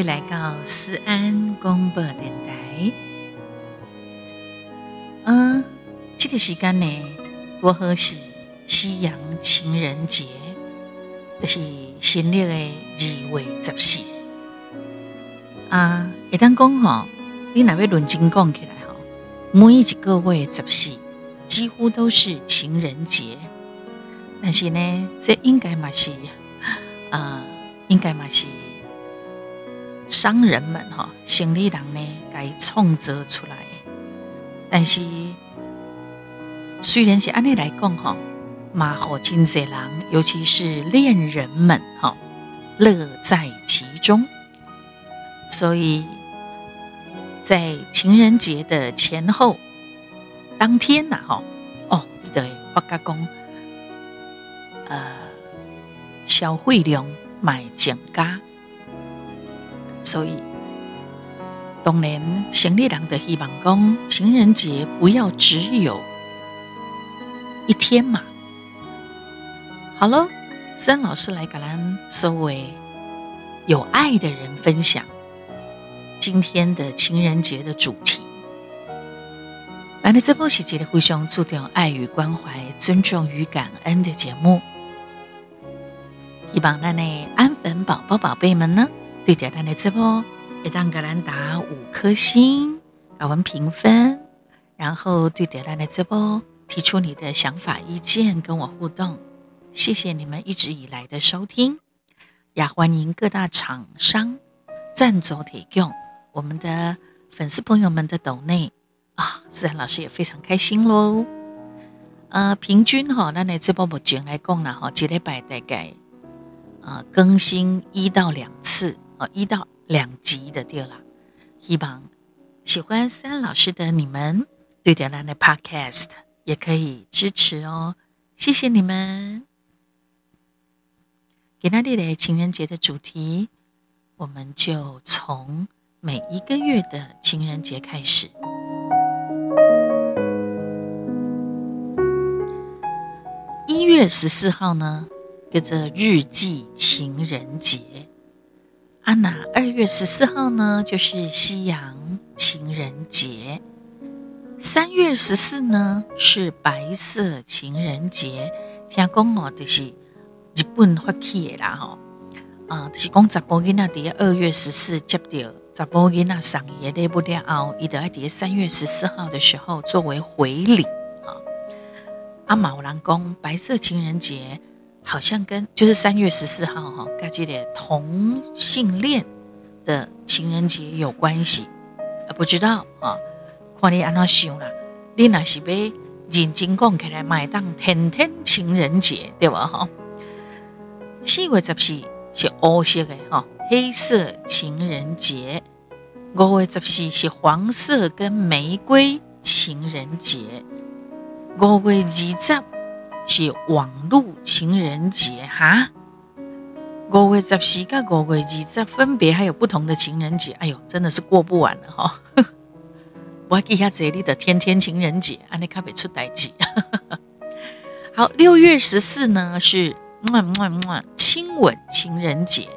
你来到思安广播电台。嗯，这个时间呢，多好是西洋情人节，就是新历的二月十四。啊，一旦讲吼，你若要论真讲起来吼，每一个月十四几乎都是情人节。但是呢，这应该嘛是，啊，应该嘛是。商人们哈，生意人呢，该创造出来。但是，虽然是按你来讲哈，马好金贼人，尤其是恋人们哈，乐在其中。所以在情人节的前后当天呐，哈，哦，对，发加工，呃，消费量买增加。所以，当然，城里人的希望讲，情人节不要只有一天嘛。好喽，森老师来跟咱所谓有爱的人分享今天的情人节的主题。来，这波是节的互相注重爱与关怀、尊重与感恩的节目。希望那内安粉宝宝、宝贝们呢？对点咱的直播，一当格兰打五颗星，给我们评分，然后对点咱的直播提出你的想法、意见，跟我互动。谢谢你们一直以来的收听，也欢迎各大厂商赞助提供我们的粉丝朋友们的抖内啊，自然老师也非常开心喽。呃，平均哈，咱的直播目前来讲呢，哈，一礼拜大概呃更新一到两次。哦，一到两集的对了，希望喜欢三老师的你们对点亮的 Podcast 也可以支持哦，谢谢你们。给那里的情人节的主题，我们就从每一个月的情人节开始。一月十四号呢，跟着日记情人节。啊，那二月十四号呢，就是西洋情人节；三月十四呢，是白色情人节。听讲哦，就是日本发起的啦，吼，啊，就是讲查甫囡仔伫二月十四接到查甫囡仔生日礼不了后，伊就爱伫三月十四号的时候作为回礼啊。啊，嘛有人讲白色情人节。好像跟就是三月十四号哈，跟这个同性恋的情人节有关系，呃，不知道啊，看你安怎想啦。你那是被认真讲起来，买当天天情人节对吧？哈，四月十四是黑色的哈，黑色情人节；五月十四是黄色跟玫瑰情人节；五月二十。是网络情人节哈，五月十四跟五月二十分别还有不同的情人节，哎呦，真的是过不完了哈！我还记下这里的天天情人节，安尼卡别出代志。好，六月十四呢是么么么亲吻情人节，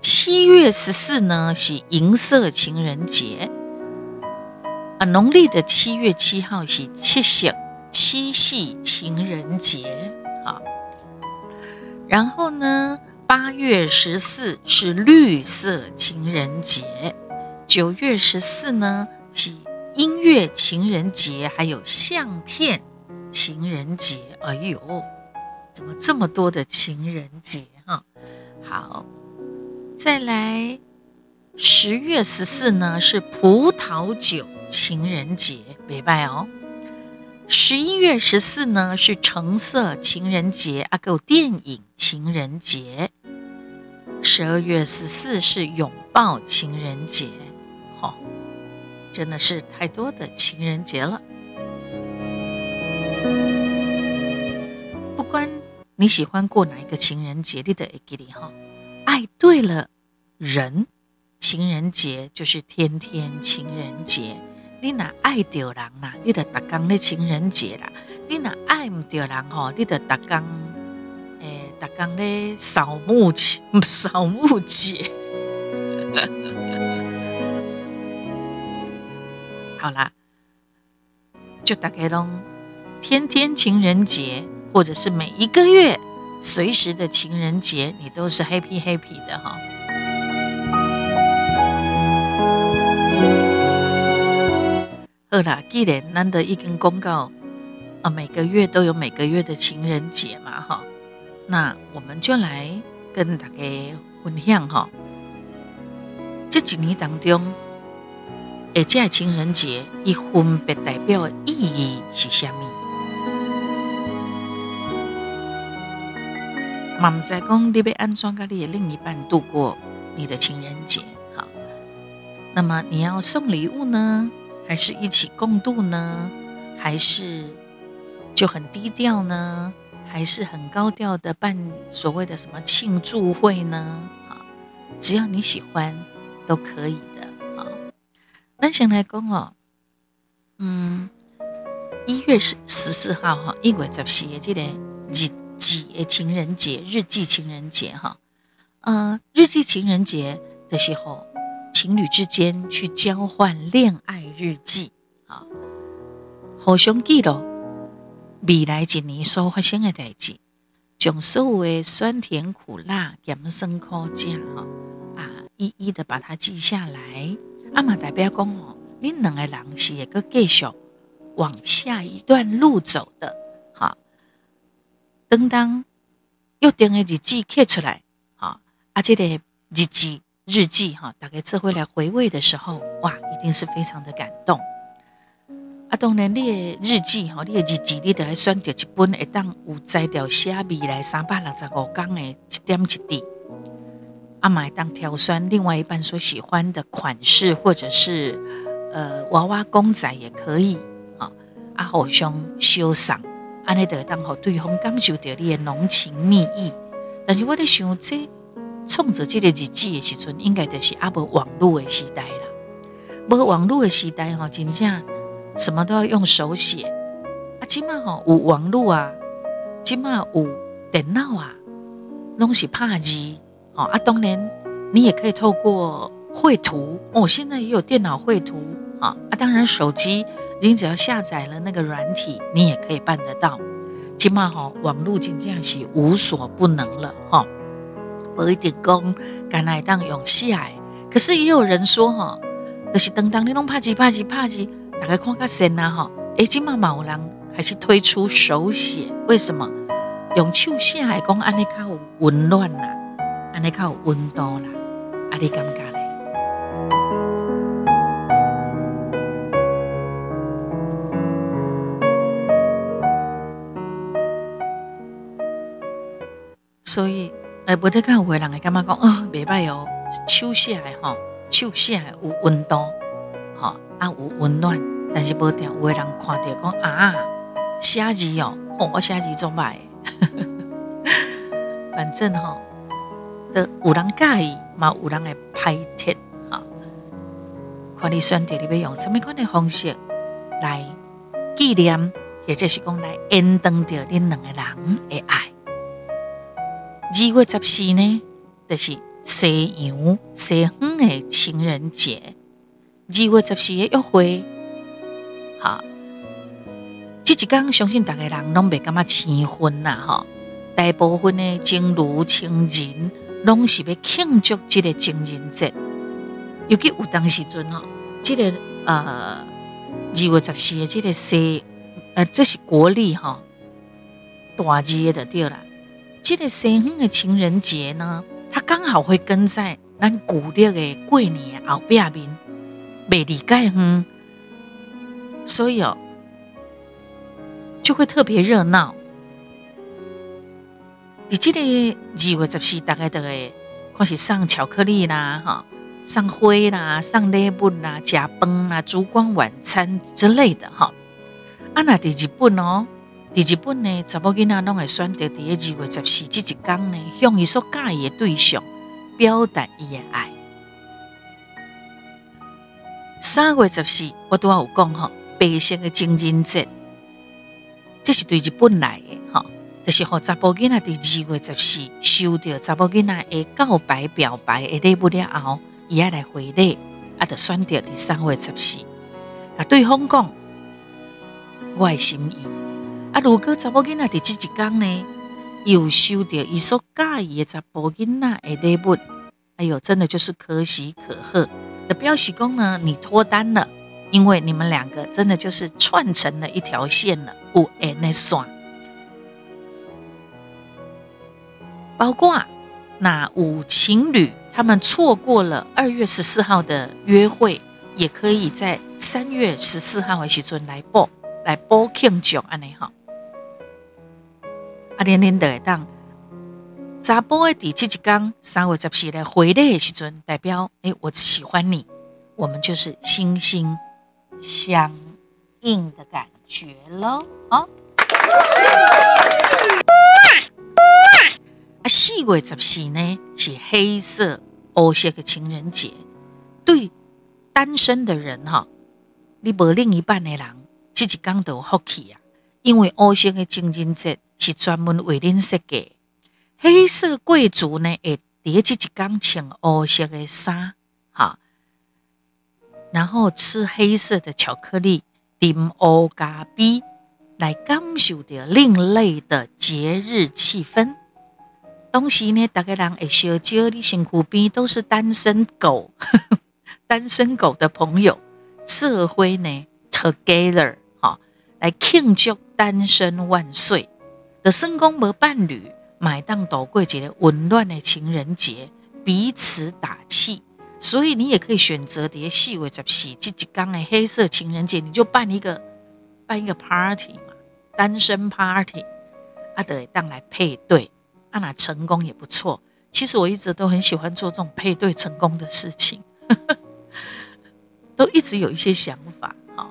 七月十四呢是银色情人节，啊，农历的七月七号是七夕。七夕情人节，啊，然后呢，八月十四是绿色情人节，九月十四呢是音乐情人节，还有相片情人节。哎呦，怎么这么多的情人节哈？好，再来，十月十四呢是葡萄酒情人节，别拜哦。十一月十四呢是橙色情人节，阿够电影情人节。十二月十四是拥抱情人节，好，真的是太多的情人节了。不管你喜欢过哪一个情人节，你的记得哈，爱对了人，情人节就是天天情人节。你若爱着人啦，你就逐工咧情人节啦；你若爱唔着人吼，你就逐工诶，逐工咧扫墓节，扫墓节。好啦，就大概拢天天情人节，或者是每一个月随时的情人节，你都是 happy happy 的哈。好啦，既然难得一根公告啊，每个月都有每个月的情人节嘛哈，那我们就来跟大家分享哈，这几年当中。而这情人节，伊分别代表的意义是虾米？妈妈在讲，你要安装跟你的另一半度过你的情人节。好，那么你要送礼物呢，还是一起共度呢？还是就很低调呢？还是很高调的办所谓的什么庆祝会呢？啊，只要你喜欢，都可以的啊。那先来讲哦，嗯，一月十十四号哈，一月十四的这个日记情人节，日记情人节哈，呃，日记情人节的时候，情侣之间去交换恋爱日记啊，互相记录未来一年所发生的代志，将所有的酸甜苦辣、咸酸苦酱哈啊，一一的把它记下来。阿妈代表讲哦，你两个人是一个继续往下一段路走的，哈。等当约定的日记刻出来，哈，啊，这个日记日记哈，大概这回来回味的时候，哇，一定是非常的感动。啊，当然你的日记哈，你的日记你得来选择一本会当有摘掉写未来三百六十五天的一点一滴。阿买当挑选另外一半所喜欢的款式，或者是呃娃娃公仔也可以啊。啊，互相欣赏，安尼得当好对方感受到你的浓情蜜意。但是我咧想，这创作这个日记的时阵，应该就是阿无网络的时代啦。无网络的时代吼，真正什么都要用手写。啊，起码吼有网络啊，起码有电脑啊，拢是拍字。哦啊，当然，你也可以透过绘图哦。现在也有电脑绘图啊。啊，当然，手机你只要下载了那个软体，你也可以办得到。起码哈，网络经这样是无所不能了哈。我一点工，敢来当用戏哎。可是也有人说哈，就是当当你弄怕几怕几怕几，大概看个神呐哈。哎，今嘛有人开始推出手写，为什么？用手写来讲，安尼较有温暖啦。安尼较有温度啦，啊，你感觉咧？所以，诶，无得看有人会感觉讲，哦，袂歹哦，手写诶吼，手写诶有温度，吼啊有温暖，但是无掉，有诶人看到讲啊，写字哦，哦，我写字做歹，反正吼。的有人介意，嘛有人会拍贴哈。看你选择你要用什么款的方式来纪念，或者是讲来延长着恁两个人的爱。二月十四呢，就是西洋西方的情人节。二月十四的约会，哈，这一天相信大家人拢袂感觉青婚呐，哈。大部分的情侣情人。拢是要庆祝这个情人节，尤其有当时阵吼，这个呃二月十四的这个西，呃这是国历哈，大日的对啦。这个西方的情人节呢，它刚好会跟在咱古历的过年后边面，未离解远，所以哦就会特别热闹。你记得二月十四，大概都会开始上巧克力啦，哈，上花啦，上礼物啦，加饭啦，烛光晚餐之类的，哈。啊，那第二本哦，第二本呢，查某囡仔拢会选择伫二月十四这一天呢，向伊所介意的对象表达伊的爱。三月十四，我都有讲吼，白色的情人节，这是对日本来的。就是和查甫囡仔伫二月十四收到查甫囡仔的告白表白的礼物了后，伊爱来回礼，啊，得选择第三月十四，啊，对方讲我的心意。啊，如果查某囡仔伫即一天呢，又收到伊所介意的查甫囡仔的礼物，哎呦，真的就是可喜可贺的表示讲呢，你脱单了，因为你们两个真的就是串成了一条线了，有诶那算。包括那五情侣，他们错过了二月十四号的约会，也可以在三月十四号的时阵来报来报庆祝安尼哈。啊，连连的当查甫的第七一天三月十四日回来的时阵，代表诶，我喜欢你，我们就是心心相印的感觉咯啊！啊，四月十四呢是黑色乌色的情人节，对单身的人哈，你无另一半的人，这一天都有福气啊，因为乌色的情人节。是专门为恁设计。黑色贵族呢，会叠起一天穿黑色的衫，哈，然后吃黑色的巧克力，啉乌咖啡，来感受着另类的节日气氛。当时呢，大家人会小招你身躯边都是单身狗，单身狗的朋友，社会呢 together 哈，来庆祝单身万岁。的生公无伴侣，买当度过节的温暖的情人节，彼此打气。所以你也可以选择叠细微十四这几刚的黑色情人节，你就办一个办一个 party 嘛，单身 party，啊得当来配对，啊那成功也不错。其实我一直都很喜欢做这种配对成功的事情，都一直有一些想法。好，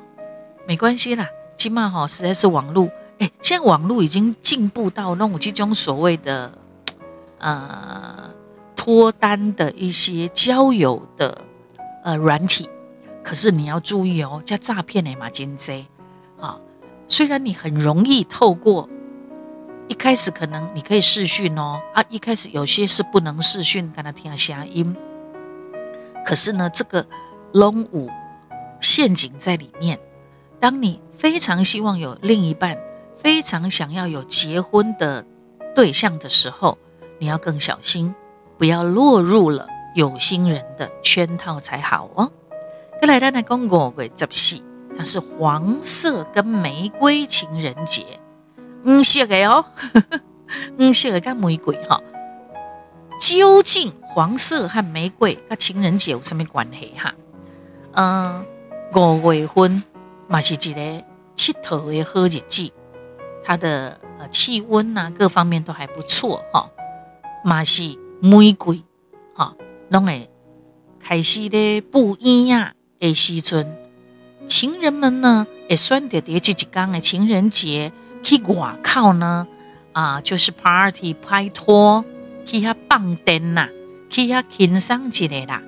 没关系啦，起码哈实在是网络。哎，现在网络已经进步到那种这种所谓的呃脱单的一些交友的呃软体，可是你要注意哦，叫诈骗的马金 Z 啊。虽然你很容易透过一开始可能你可以视讯哦啊，一开始有些是不能视讯，跟他听下音。可是呢，这个龙五陷阱在里面。当你非常希望有另一半。非常想要有结婚的对象的时候，你要更小心，不要落入了有心人的圈套才好哦。再来，咱来讲五月十四，它是黄色跟玫瑰情人节，五色的哦，五色的跟玫瑰哈。究竟黄色和玫瑰跟情人节有什么关系哈？嗯，五月份嘛是一个佚佗的好日子。它的呃气温呐，各方面都还不错哈。马是玫瑰哈，拢会开始咧不一样的时阵，情人们呢会选择在这一天的情人节去外口呢啊，就是 party 拍拖，去遐放电呐，去遐轻松一下啦。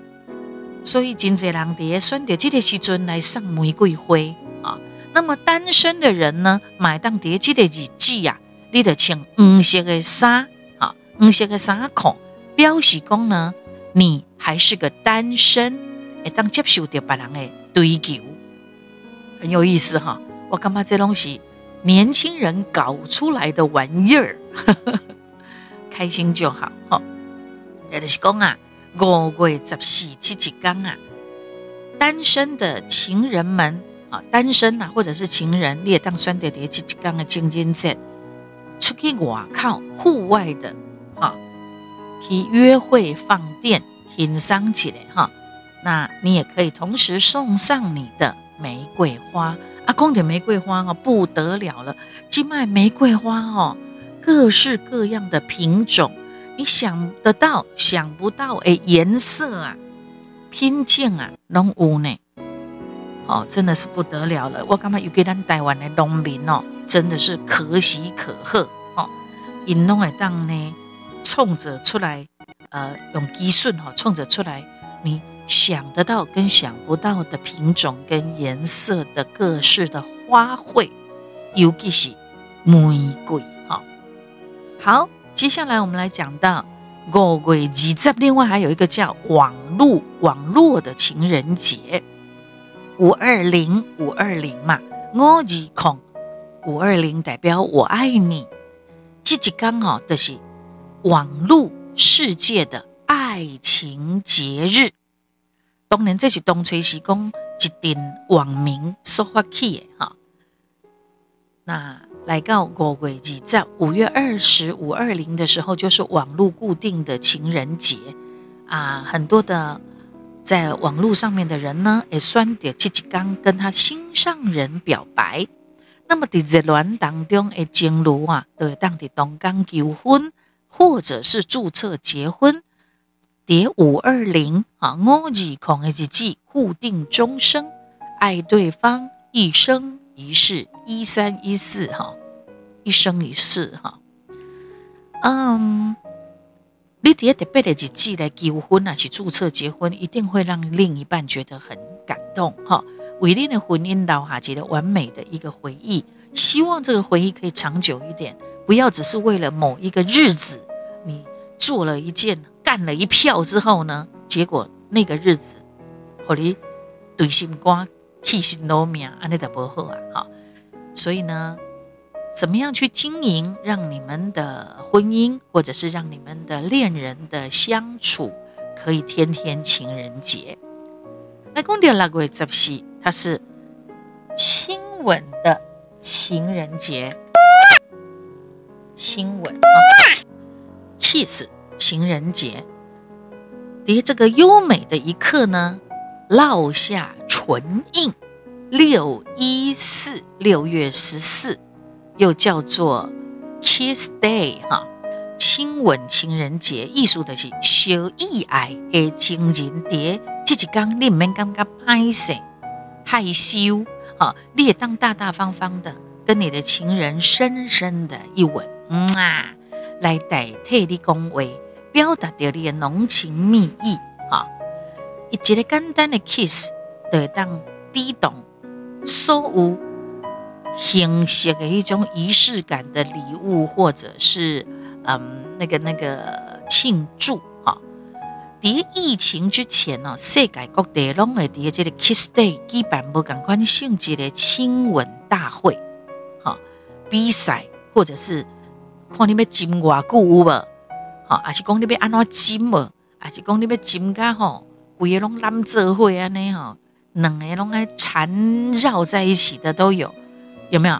所以真侪人伫选择这个时阵来送玫瑰花。那么单身的人呢，买当叠机的日子呀，你得穿黄色的衫，啊，黄色的衫裤，表示讲呢，你还是个单身，会当接受到别人的追求，很有意思哈。我感觉这东西年轻人搞出来的玩意儿，开心就好哈。也就是讲啊，五月十四这一天啊，单身的情人们。啊，单身呐，或者是情人，你也当选择在这刚的情人节出去外靠户外的，哈，去约会放电欣赏起来哈。那你也可以同时送上你的玫瑰花啊，光点玫瑰花哦，不得了了，今卖玫瑰花哦，各式各样的品种，你想得到想不到诶，颜色啊，品种啊，拢有呢。哦，真的是不得了了！我感觉有给咱台湾的农民哦，真的是可喜可贺哦。因拢会当呢，冲着出来，呃，用基顺哈，冲着出来，你想得到跟想不到的品种跟颜色的各式的花卉，尤其是玫瑰哈。好，接下来我们来讲到五月二十，另外还有一个叫网络网络的情人节，五二零五二零嘛，我二空五二零代表我爱你，这一刚好的是网络世界的爱情节日。当然，这是东吹西讲一定网民说话起的哈。那来到五月二在，五月二十五二零的时候，就是网络固定的情人节啊。很多的在网络上面的人呢，也选择这一刚跟他心上人表白。那么在热恋当中的情侣啊，都会当在东港求婚，或者是注册结婚。叠五二零啊，我二空的日子固定终生，爱对方一生一世，一三一四哈，一生一世哈。嗯，你叠特别的日子来求婚啊，去注册结婚，一定会让另一半觉得很感动哈。为你的婚姻留下一个完美的一个回忆，希望这个回忆可以长久一点，不要只是为了某一个日子，你做了一件。干了一票之后呢，结果那个日子，和你对心肝、气心都命，安尼的不好啊！哈，所以呢，怎么样去经营，让你们的婚姻，或者是让你们的恋人的相处，可以天天情人节？那公爹那个十四，它是亲吻的情人节，亲吻啊，kiss。情人节，叠这个优美的一刻呢，烙下唇印。六一四，六月十四，又叫做 Kiss Day 哈，亲吻情人节。艺术的是小意爱的情人节，这一天你唔免感觉害羞害羞，哈，你也当大大方方的跟你的情人深深的一吻，嗯啊，来代替你恭维。表达掉你的浓情蜜意，哈！一个简单的 kiss，就当抵动所有形式的一种仪式感的礼物，或者是嗯，那个那个庆祝，哈！伫疫情之前哦，世界各地拢会伫这个 kiss day，基本无共款性质的亲吻大会，哈！比赛或者是看你要亲偌久有无？哦，还是讲你要安怎金哦，还是讲你要金甲吼，规个拢揽做伙安尼吼，两个拢爱缠绕在一起的都有，有没有？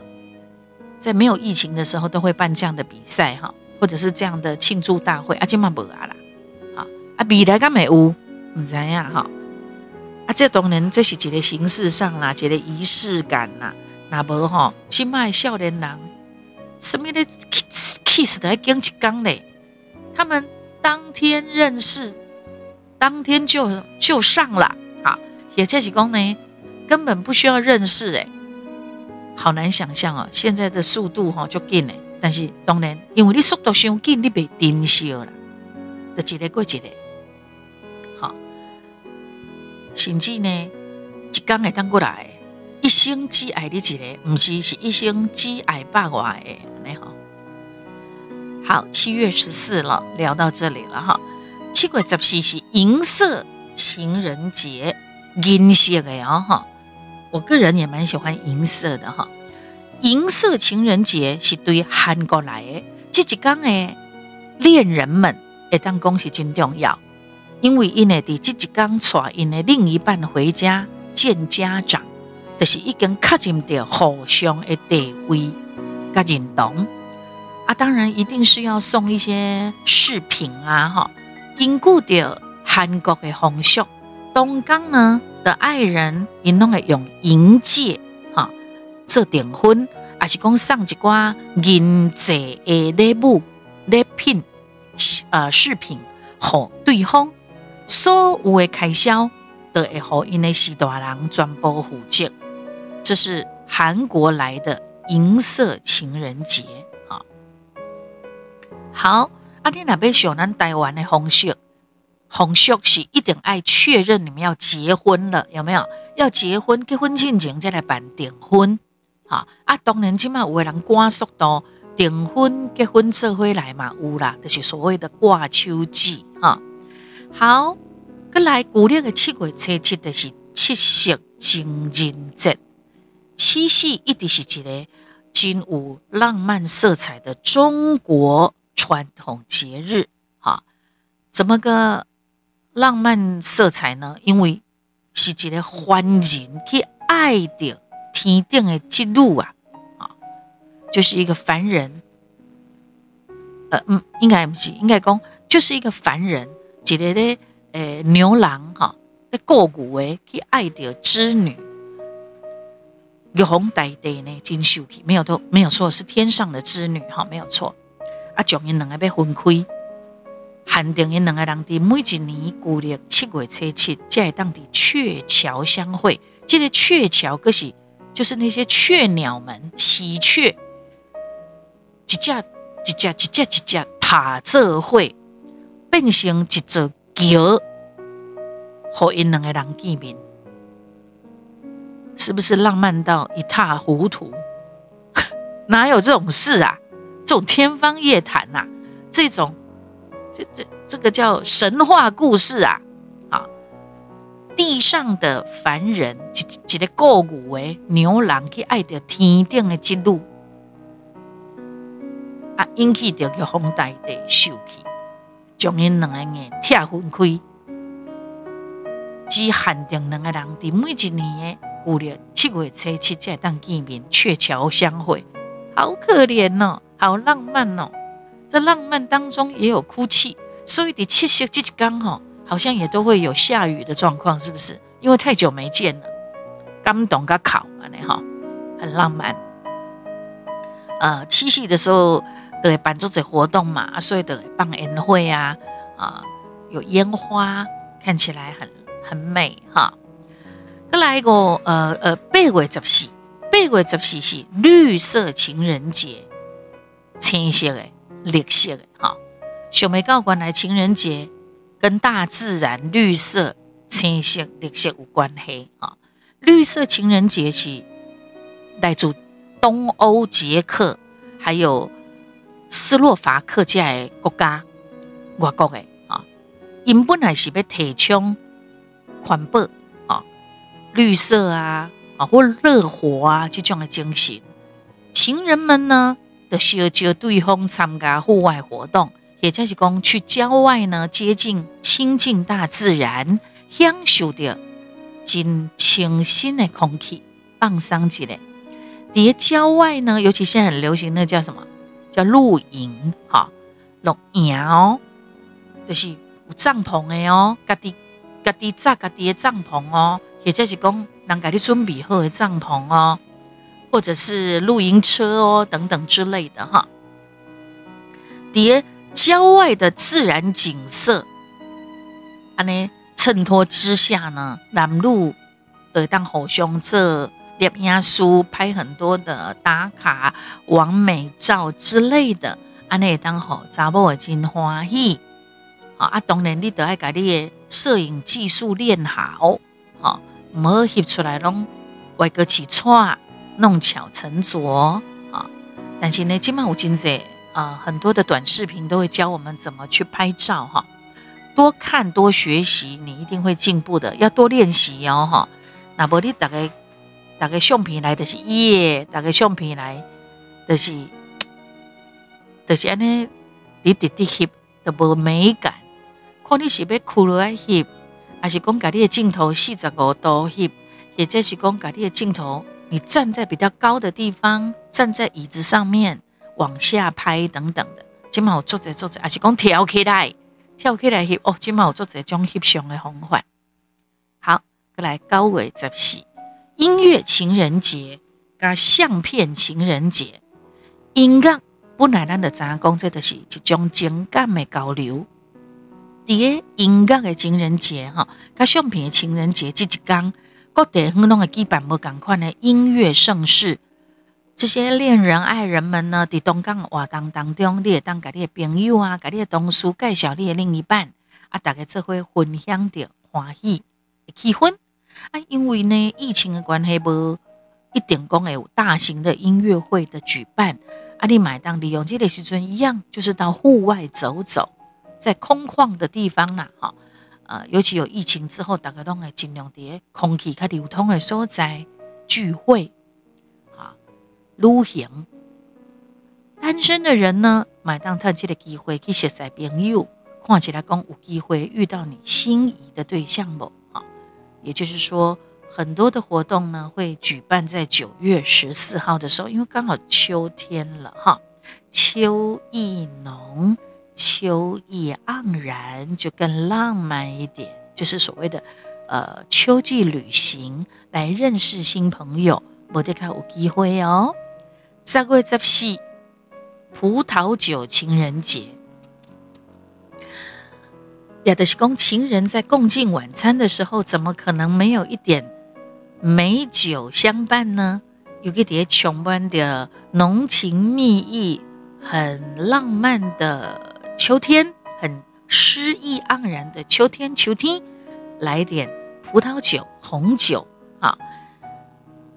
在没有疫情的时候，都会办这样的比赛哈，或者是这样的庆祝大会啊，今嘛无啊啦，好啊，未来敢没有？唔知呀哈，啊，这当然这是一个形式上啦，一个仪式感啦，那无吼，今麦少年人什么的 kiss kiss 的还讲一讲嘞。他们当天认识，当天就就上了，好，也这是讲呢，根本不需要认识，哎，好难想象哦，现在的速度哈就紧嘞，但是当然，因为你速度上紧，你被盯消了，就一个过一个，好，甚至呢，一刚会当过来，一生只爱你一个，不是是一生只爱八外的，你好。好，七月十四了，聊到这里了哈。七月十四是银色情人节，银色的哦哈。我个人也蛮喜欢银色的哈。银色情人节是对韩国来的，这一天的恋人们会当恭喜真重要，因为因为伫这一天带因的另一半回家见家长，就是已经确认到互相的地位甲认同。啊，当然一定是要送一些饰品啊，哈！根据的韩国的风俗，东港呢的爱人，因拢会用银戒，哈，做订婚，也是讲送一寡银质的礼物、礼品，呃，饰品，和对方所有的开销，都会和因的四大人全部负责。这是韩国来的银色情人节啊。好，阿天那边想咱台湾的红秀，红秀是一定爱确认你们要结婚了，有没有？要结婚，结婚进前再来办订婚。好，啊，当然今麦有个人赶速度，订婚、结婚这回来嘛，有啦，就是所谓的挂秋季哈。好，过来古历的七月初七，就是七夕情人节。七夕一直是一个真有浪漫色彩的中国传统节日哈。怎么个浪漫色彩呢？因为是一个凡人去爱着天顶的记录啊。啊就是一个凡人，呃嗯，应该不是，应该讲就是一个凡人，一个咧，呃，牛郎哈，咧过古诶去爱着织女，玉皇大帝呢真秀气，没有都没有错，是天上的织女哈，没有错。啊，将因两个被分开，限定因两个人伫每一年古历七月初七，才会当伫鹊桥相会。这个鹊桥，可是就是那些雀鸟们喜鹊。一只一只一只一只塔着会，变成一座桥，和因两个人见面，是不是浪漫到一塌糊涂？哪有这种事啊？这种天方夜谭呐！这种这这这个叫神话故事啊！啊，地上的凡人一一个过古的牛郎去爱着天顶的记录。引起着玉皇大帝生气，将因两个人拆分开，只限定两个人伫每一年的旧历七月初七才当见面，鹊桥相会，好可怜哦，好浪漫哦。这浪漫当中也有哭泣，所以你七夕这一天吼，好像也都会有下雨的状况，是不是？因为太久没见了，感动个考安尼哈，很浪漫。呃，七夕的时候。对，办桌子活动嘛，所以的放烟会啊，啊，有烟花，看起来很很美哈。再来一个，呃呃，八月十四，八月十四是绿色情人节，青色的、绿色的哈。小梅告官来，情人节跟大自然绿色、青色、绿色有关系啊。绿色情人节是来自东欧捷克，还有。斯洛伐克这的国家，外国的啊，因本来是要提倡环保啊、绿色啊、啊或热火啊这种的精神。情人们呢，的需要就对方参加户外活动，也就是讲去郊外呢，接近亲近大自然，享受着真清新的空气，放松一下。在郊外呢，尤其现在很流行那叫什么？叫露营，哈，露营哦，就是有帐篷的哦，家己家己扎家己的帐篷哦，或者是讲人家你准备好的帐篷哦，或者是露营车哦等等之类的哈。伫郊外的自然景色，安尼衬托之下呢，男女得当互相这。摄影书拍很多的打卡完美照之类的，安尼当好查某真欢喜。啊，啊，当然你得爱把你的摄影技术练好，好，唔好翕出来拢歪个起错，弄巧成拙啊。但是呢，今晚有真济啊，很多的短视频都会教我们怎么去拍照哈。多看多学习，你一定会进步的。要多练习哦哈。那无你大概。大个相片来的是耶，大个相片来就是就是安尼，你直直翕都无美感。看你是要哭落来翕，还是讲家己的镜头四十五度翕，或者是讲家己的镜头，你站在比较高的地方，站在椅子上面往下拍等等的。今嘛有做者做者，还是讲跳起来跳起来翕哦。今嘛有做者种翕相的方法。好，过来九月十四。音乐情人节加相片情人节，音乐本来咱就知影讲，这就是一种情感的交流。伫个音乐的情人节哈，加相片的情人节这一天，各地很多的举办无共款的音乐盛事。这些恋人爱人们呢，伫东港活动当中，你会当甲你的朋友啊，甲你的同事介绍你的另一半啊，大家做伙分享着欢喜的气氛。啊，因为呢，疫情的关系，无一定讲会有大型的音乐会的举办阿你买当利用这个时阵一样，就是到户外走走，在空旷的地方啦，哈，呃，尤其有疫情之后，大家都会尽量在空气较流通的所在聚会，啊，旅行。单身的人呢，买当特这个机会去识识朋友，看起来讲有机会遇到你心仪的对象不？啊，也就是说。很多的活动呢，会举办在九月十四号的时候，因为刚好秋天了哈，秋意浓，秋意盎然，就更浪漫一点，就是所谓的呃秋季旅行，来认识新朋友，我得看有机会哦。十月十四，葡萄酒情人节，也的是讲情人在共进晚餐的时候，怎么可能没有一点？美酒相伴呢，有个碟琼般的浓情蜜意，很浪漫的秋天，很诗意盎然的秋天。秋天来点葡萄酒、红酒啊！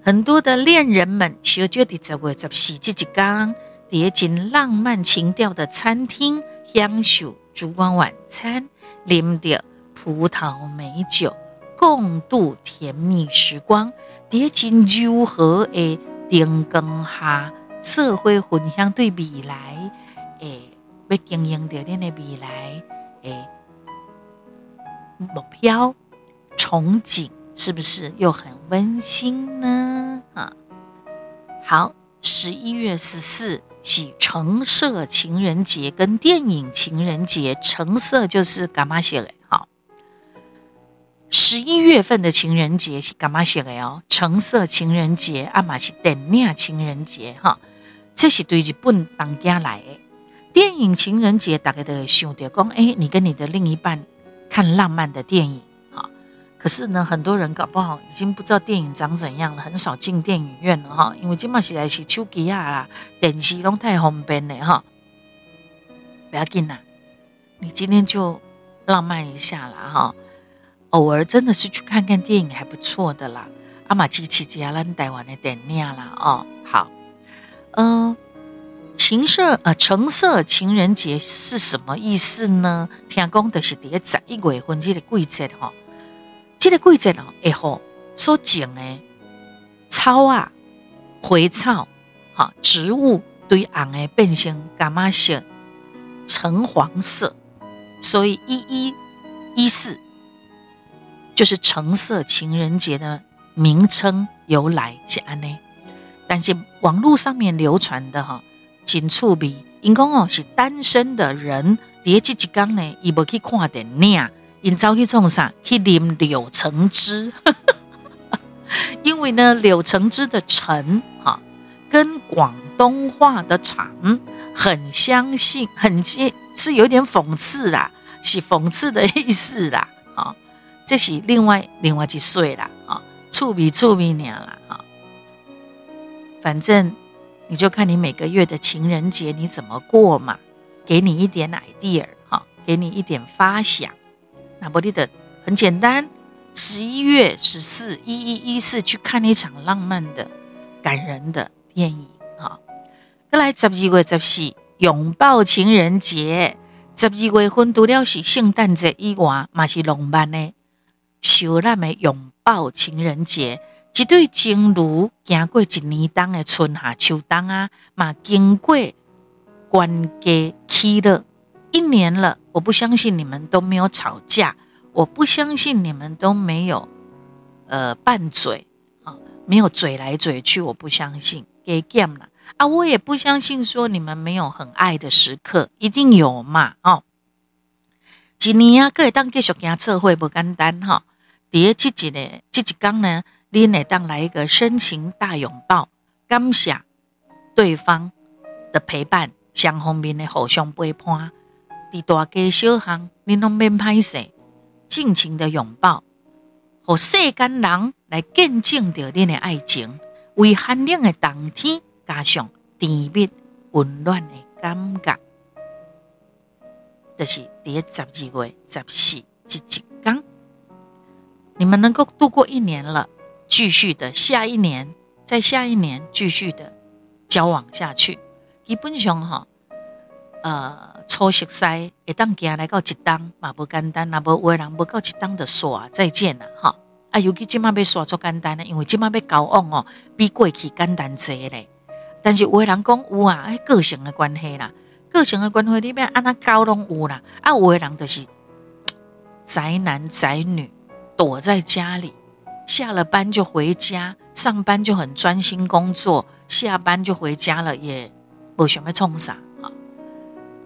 很多的恋人们小酒的十月十四这一缸叠进浪漫情调的餐厅，享受烛光晚餐，啉着葡萄美酒。共度甜蜜时光，在真柔和的灯光下，社会分享对未来，诶，要经营着恁的未来，诶，目标憧憬，是不是又很温馨呢？啊，好，十一月十四是橙色情人节，跟电影情人节，橙色就是干嘛写的？十一月份的情人节是干嘛写的哦？橙色情人节，阿玛是电影情人节哈，这是对日本当家来的。电影情人节大概的想到讲，哎，你跟你的另一半看浪漫的电影哈。可是呢，很多人搞不好已经不知道电影长怎样了，很少进电影院了哈。因为今嘛实在是手机啊，电视拢太方便了哈。不要紧啦，你今天就浪漫一下了哈。偶尔真的是去看看电影还不错的啦，阿玛吉奇吉阿兰台湾的电影啦哦，好，嗯，情色呃橙色情人节是什么意思呢？听讲的是第一十一月份这个季节哈，这个季节哦，哎吼，所种的草啊、花草哈植物对红的变成干嘛色？橙黄色，所以一一一四。就是橙色情人节的名称由来是安呢，但是网络上面流传的哈，仅触笔，因讲哦是单身的人，第这一缸呢，伊无去看电影，因走去创啥？去啉柳橙汁，因为呢柳橙汁的橙哈，跟广东话的橙很相信，很接是有点讽刺啦，是讽刺的意思啦，啊。这是另外另外一岁啦，啊，触笔触笔年了啊。反正你就看你每个月的情人节你怎么过嘛，给你一点 idea 哈，给你一点发想。那不利的很简单，十一月十四一一一四去看一场浪漫的、感人的电影哈。再来十二月十四拥抱情人节，十二月份除了是圣诞节以外，嘛是浪漫的。小咱的拥抱情人节，一对情侣经过一年冬的春夏秋冬啊，嘛经过关家喜乐一年了。我不相信你们都没有吵架，我不相信你们都没有呃拌嘴啊，没有嘴来嘴去，我不相信。给 game 了啊，我也不相信说你们没有很爱的时刻，一定有嘛哦。一年啊，各位当继续行测会不简单哈。第这一呢，这一刚呢，你会当来一个深情大拥抱，感谢对方的陪伴，双方面的互相陪伴。伫大街小巷，你拢免歹势，尽情的拥抱，和世间人来见证着恁的爱情，为寒冷的冬天加上甜蜜温暖的感觉。就是第十二月十四这一天。你们能够度过一年了，继续的下一年，在下一年继续的交往下去，基本上哈，呃，初熟悉会当行来到一档嘛不简单，那无有的人不到一档的耍再见啦哈。啊，尤其即马要刷足简单呢，因为即马要交往哦，比过去简单些咧。但是有的人讲有啊，哎，个性的关系啦，个性的关系里面安那交拢有啦。啊，有的人就是宅男宅女，躲在家里，下了班就回家，上班就很专心工作，下班就回家了，也不想要冲啥啊。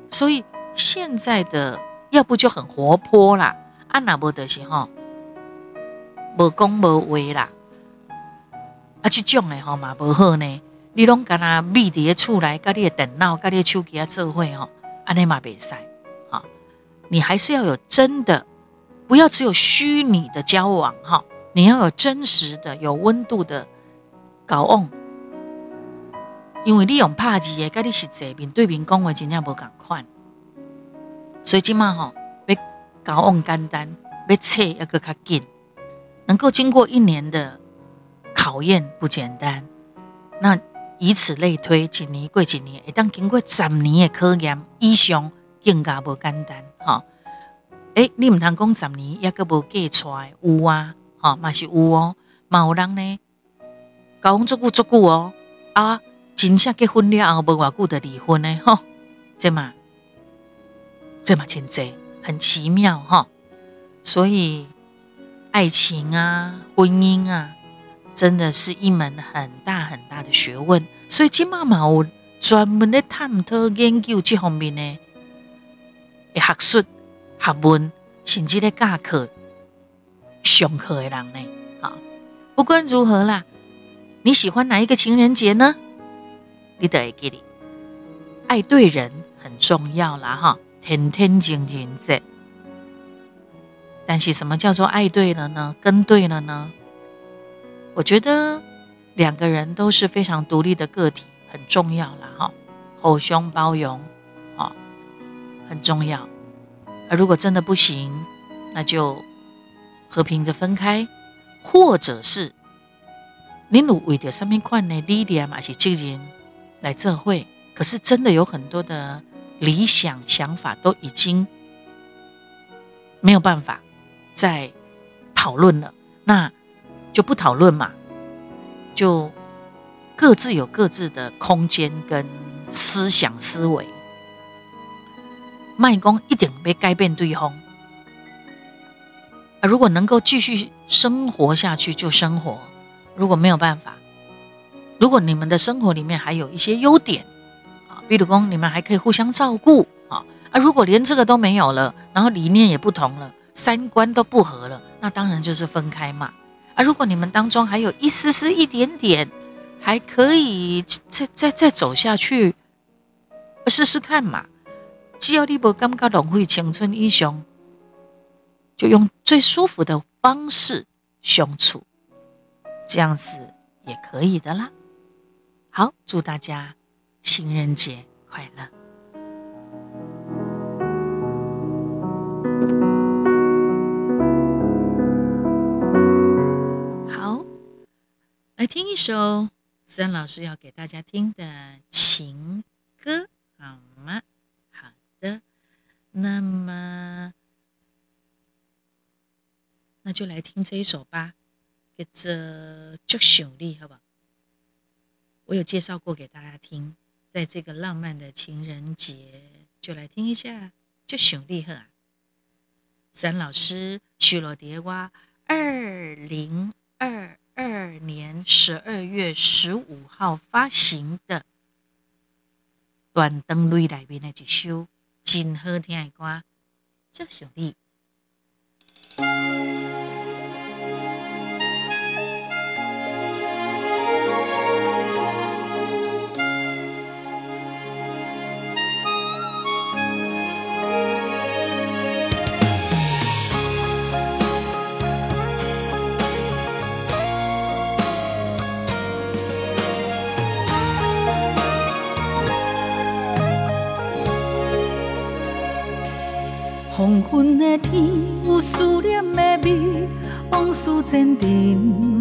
所以现在的要不就很活泼啦，啊，那不的是吼，无讲无话啦，啊，这种的吼嘛无好呢。你拢干那密伫咧厝内，甲你的电脑、甲你的手机啊做伙吼，安尼嘛袂使啊。你还是要有真的，不要只有虚拟的交往哈。你要有真实的、有温度的交往，因为你用拍字的，甲你实际面对面讲话真正无共款。所以今嘛吼，要交往简单，要测要个较紧，能够经过一年的考验不简单。那。以此类推，一年过一年，一旦经过十年的考验以上，更加无简单哈。诶，你唔通讲十年，也个无嫁出来，有啊，哈，嘛是有哦，嘛有人呢，交往足久足久哦，啊，真正结婚了后无偌久的离婚呢，哈，这嘛，这嘛真济，很奇妙哈。所以，爱情啊，婚姻啊。真的是一门很大很大的学问，所以金妈妈有专门的探讨研究这方面呢，学术、学问，甚至咧教课、上课的人呢。好，不管如何啦，你喜欢哪一个情人节呢？你得记得，爱对人很重要啦，哈，天天情人节。但是什么叫做爱对了呢？跟对了呢？我觉得两个人都是非常独立的个体，很重要了哈，互相包容，啊，很重要。而如果真的不行，那就和平的分开，或者是你努为着上面款的理念嘛是这人来这会，可是真的有很多的理想想法都已经没有办法再讨论了，那。就不讨论嘛，就各自有各自的空间跟思想思维。卖公一点没改变对方啊！如果能够继续生活下去就生活，如果没有办法，如果你们的生活里面还有一些优点啊，比如讲你们还可以互相照顾啊啊！如果连这个都没有了，然后理念也不同了，三观都不合了，那当然就是分开嘛。啊，如果你们当中还有一丝丝、一点点，还可以再再再走下去，试试看嘛。只要你不感觉浪费青春英雄，就用最舒服的方式相处，这样子也可以的啦。好，祝大家情人节快乐。好来听一首孙老师要给大家听的情歌，好就来听这一首吧，叫做《就想你》，好不好？我有介绍过给大家听，在这个浪漫的情人节，就来听一下《就想你》呵啊。森老师许罗蝶蛙二零二。二年十二月十五号发行的《短灯泪》里面的一首真好听的歌，叫《小丽》。黄昏的天，有思念的味，往事前尘，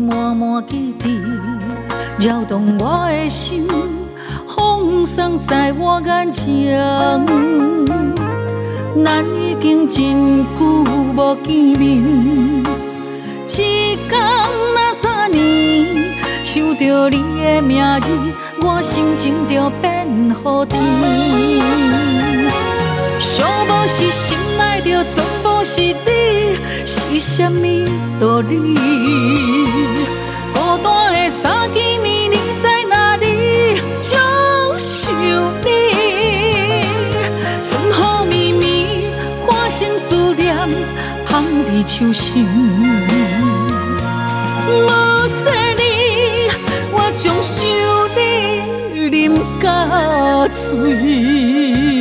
满满记忆，扰动我的心。风霜在我眼前，咱已经真久无见面。一天那三年，想着你的名字，我心情就变好天。想无是心内着全部是你，是啥物道理？孤单的三更暝，你在哪里？就想你，春雨绵绵，化成思念，放伫手心。无说你，我将想你饮到醉。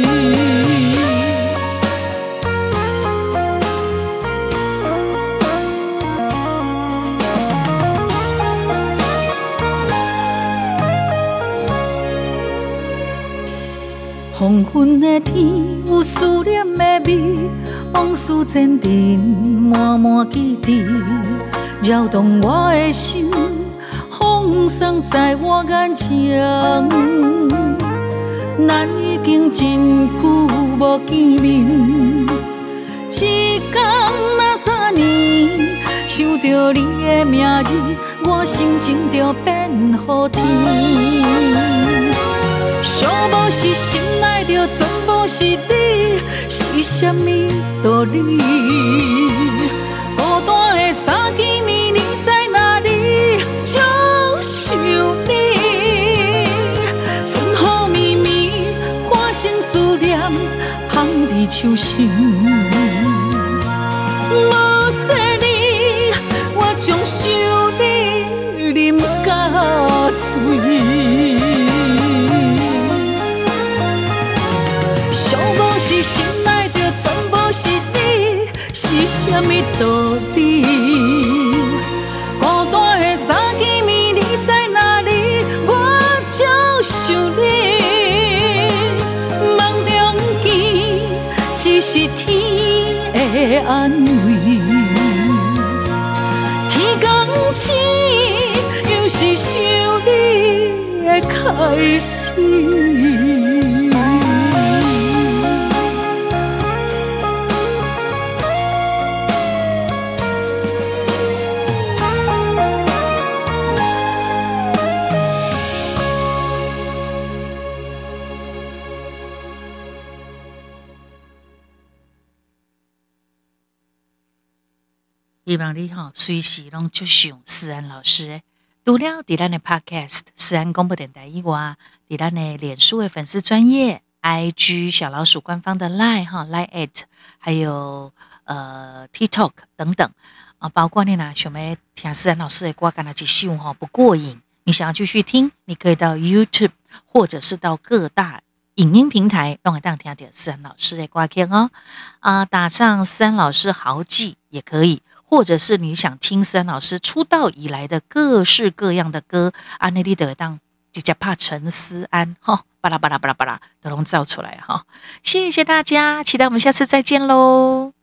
昏的天有思念的味，往事前尘，满满记忆，扰动我的心。风霜在我眼前，咱已经真久无见面。一天那三年，想着你的名字，我心情就变好天。寂寞是心内着全部是你，是啥物道理？孤单的三更暝，你在哪里？就想你，春雨绵绵，化成思念，香伫手心。是啥物道理？孤单的三更暝，你在哪里？我就想你。梦中见，只是天的安慰。天公醒，又是想你的开始。希望你哈随时拢就想思安老师诶。除了伫咱的 Podcast 思安广播电台以外，伫咱的脸书的粉丝专业、IG 小老鼠官方的 Line 哈 Line at，还有呃 TikTok 等等啊，包括你呐想要听思安老师的歌，干那几首哈不过瘾，你想要继续听，你可以到 YouTube 或者是到各大影音平台，让我当听点思安老师的歌听哦啊，打上思安老师豪记也可以。或者是你想听森老师出道以来的各式各样的歌，阿内利德当迪加帕陈思安哈，巴拉巴拉巴拉巴拉都能造出来哈，谢谢大家，期待我们下次再见喽。